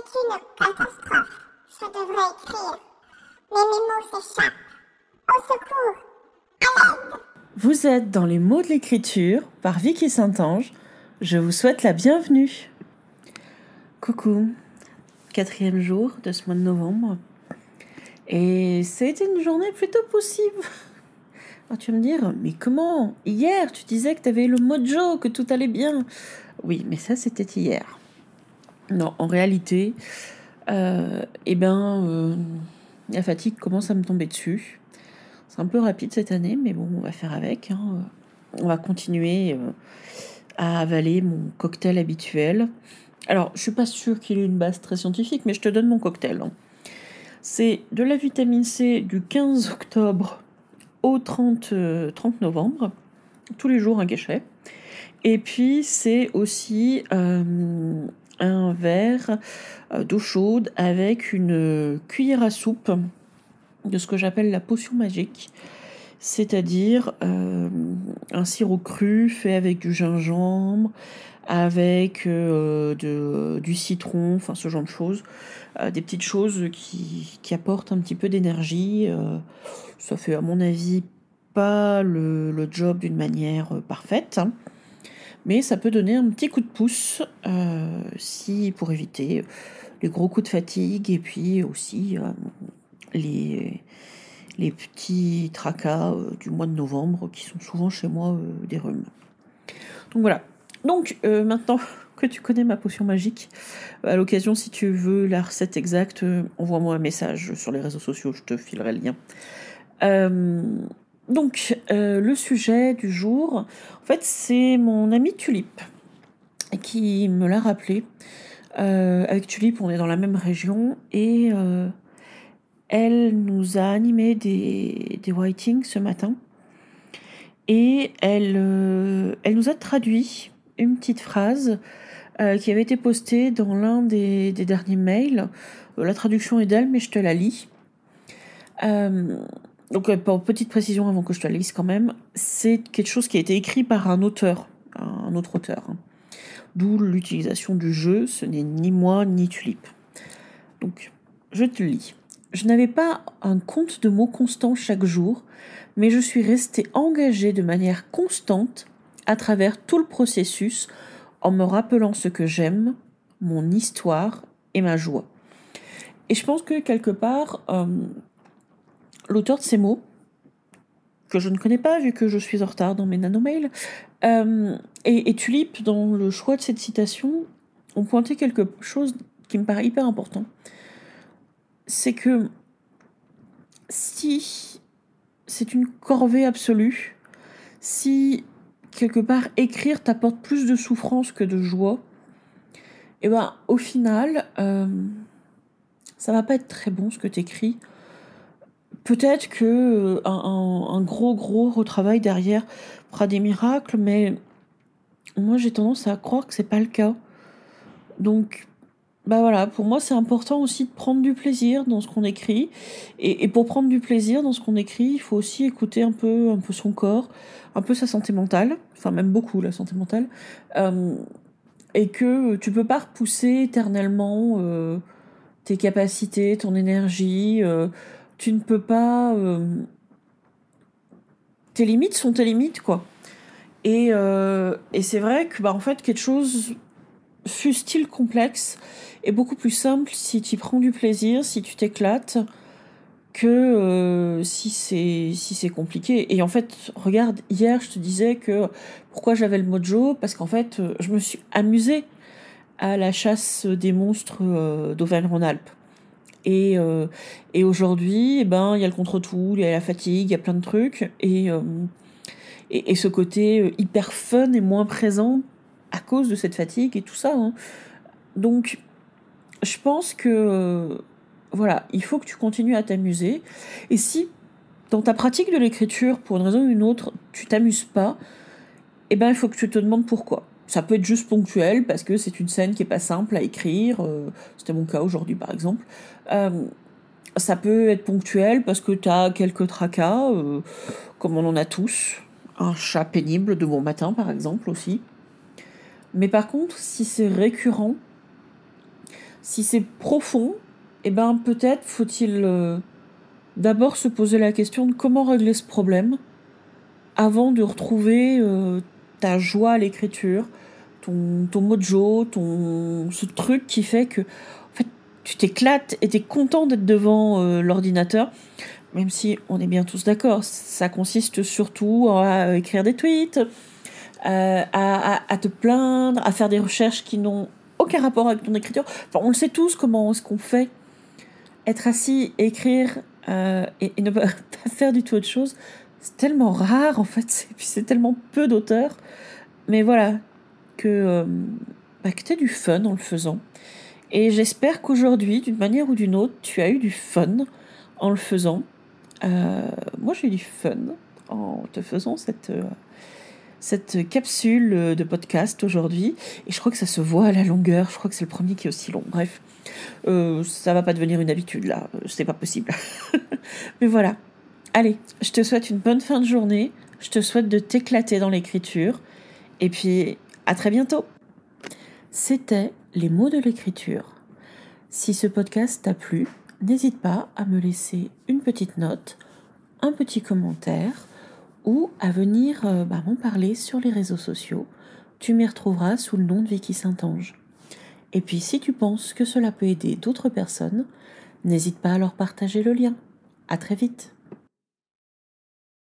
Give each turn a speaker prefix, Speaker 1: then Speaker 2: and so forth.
Speaker 1: une catastrophe. Je devrais écrire. Mais mots. Au secours. À l'aide.
Speaker 2: Vous êtes dans les mots de l'écriture par Vicky Saint-Ange. Je vous souhaite la bienvenue. Coucou, quatrième jour de ce mois de novembre. Et été une journée plutôt possible. Alors tu vas me dire, mais comment Hier, tu disais que tu avais le mojo, que tout allait bien. Oui, mais ça, c'était hier. Non, en réalité, euh, eh ben, euh, la fatigue commence à me tomber dessus. C'est un peu rapide cette année, mais bon, on va faire avec. hein. On va continuer euh, à avaler mon cocktail habituel. Alors, je suis pas sûre qu'il ait une base très scientifique, mais je te donne mon cocktail. hein. C'est de la vitamine C du 15 octobre au 30, euh, 30 novembre, tous les jours un cachet. Et puis, c'est aussi un verre euh, d'eau chaude avec une cuillère à soupe de ce que j'appelle la potion magique, c'est-à-dire euh, un sirop cru fait avec du gingembre, avec euh, du citron, enfin ce genre de choses, Euh, des petites choses qui, apportent un petit peu d'énergie. euh, ça fait à mon avis pas le, job d'une manière euh, parfaite, mais ça peut donner un petit coup de pouce euh, si pour éviter les gros coups de fatigue et puis aussi euh, les, les petits tracas euh, du mois de novembre qui sont souvent chez moi des rhumes. Donc voilà. Donc maintenant que tu connais ma potion magique, à l'occasion, si tu veux la recette exacte, envoie-moi un message sur les réseaux sociaux, je te filerai le lien. Donc, euh, le sujet du jour, en fait, c'est mon ami Tulip qui me l'a rappelé. Euh, avec Tulip, on est dans la même région et euh, elle nous a animé des, des writings ce matin. Et elle, nous a traduit une petite phrase qui avait été postée dans l'un des, des derniers mails. La traduction est d'elle, mais je te la lis. Donc, euh, pour petite précision avant que je te la lise quand même, c'est quelque chose qui a été écrit par un auteur, un autre auteur. hein. D'où l'utilisation du jeu, ce n'est ni moi ni Tulip. Donc, je te lis. Je n'avais pas un compte de mots constant chaque jour, mais je suis restée engagée de manière constante à travers tout le processus en me rappelant ce que j'aime, mon histoire et ma joie. Et je pense que quelque part, euh, l'auteur de ces mots, que je ne connais pas vu que je suis en retard dans mes nanomails, euh, et, Tulip, dans le choix de cette citation, ont pointé quelque chose qui me paraît hyper important. C'est que si c'est une corvée absolue, si quelque part écrire t'apporte plus de souffrance que de joie, et ben au final, euh, ça va pas être très bon ce que t'écris. Peut-être que euh, un, gros gros retravail derrière fera des miracles, mais moi j'ai tendance à croire que c'est pas le cas. Donc bah voilà, pour moi c'est important aussi de prendre du plaisir dans ce qu'on écrit. Et, pour prendre du plaisir dans ce qu'on écrit, il faut aussi écouter un peu, un peu son corps, un peu sa santé mentale, enfin même beaucoup la santé mentale. Euh, et que tu peux pas repousser éternellement euh, tes capacités, ton énergie. Tu ne peux pas. euh, tes limites sont tes limites, quoi. Et, euh, et c'est vrai que, bah, en fait, quelque chose, fût-il complexe, est beaucoup plus simple si tu prends du plaisir, si tu t'éclates, que euh, si c'est si c'est compliqué. Et en fait, regarde, hier, je te disais que pourquoi j'avais le mojo, parce qu'en fait, je me suis amusée à la chasse des monstres d'Auvergne-Rhône-Alpes. Et, euh, et aujourd'hui, eh ben, il y a le contre-tout, il y a la fatigue, il y a plein de trucs. Et, euh, et, ce côté euh, hyper fun est moins présent à cause de cette fatigue et tout ça. hein. Donc, je pense que, voilà, il faut que tu continues à t'amuser. Et si, dans ta pratique de l'écriture, pour une raison ou une autre, tu t'amuses pas, eh ben, il faut que tu te demandes pourquoi. Ça peut être juste ponctuel, parce que c'est une scène qui est pas simple à écrire. euh, C'était mon cas aujourd'hui, par exemple. Euh, ça peut être ponctuel parce que tu as quelques tracas, euh, comme on en a tous. Un chat pénible de bon matin, par exemple, aussi. Mais par contre, si c'est récurrent, Si c'est profond, eh ben peut-être faut-il d'abord se poser la question de comment régler ce problème avant de retrouver ta joie à l'écriture, ton, ton mojo, ton, ce truc qui fait que en fait, tu t'éclates et tu es content d'être devant euh, l'ordinateur, même si on est bien tous d'accord, ça consiste surtout à écrire des tweets, à, à, te plaindre, à faire des recherches qui n'ont aucun rapport avec ton écriture. Enfin, on le sait tous comment est-ce qu'on fait. Être assis, écrire euh, et, ne pas faire du tout autre chose, c'est tellement rare en fait, et puis c'est tellement peu d'auteurs. Mais voilà, que, euh, bah, que tu as du fun en le faisant. Et j'espère qu'aujourd'hui, d'une manière ou d'une autre, tu as eu du fun en le faisant. Euh, moi, j'ai eu du fun en te faisant cette, euh, cette capsule de podcast aujourd'hui. Et je crois que ça se voit à la longueur. Je crois que c'est le premier qui est aussi long. Bref, ça va pas devenir une habitude là. C'est pas possible. Mais voilà. Allez, je te souhaite une bonne fin de journée. Je te souhaite de t'éclater dans l'écriture. Et puis, à très bientôt. C'était les mots de l'écriture. Si ce podcast t'a plu, n'hésite pas à me laisser une petite note, un petit commentaire ou à venir euh, bah, m'en parler sur les réseaux sociaux. Tu m'y retrouveras sous le nom de Vicky Saint-Ange. Et puis si tu penses que cela peut aider d'autres personnes, n'hésite pas à leur partager le lien. À très vite.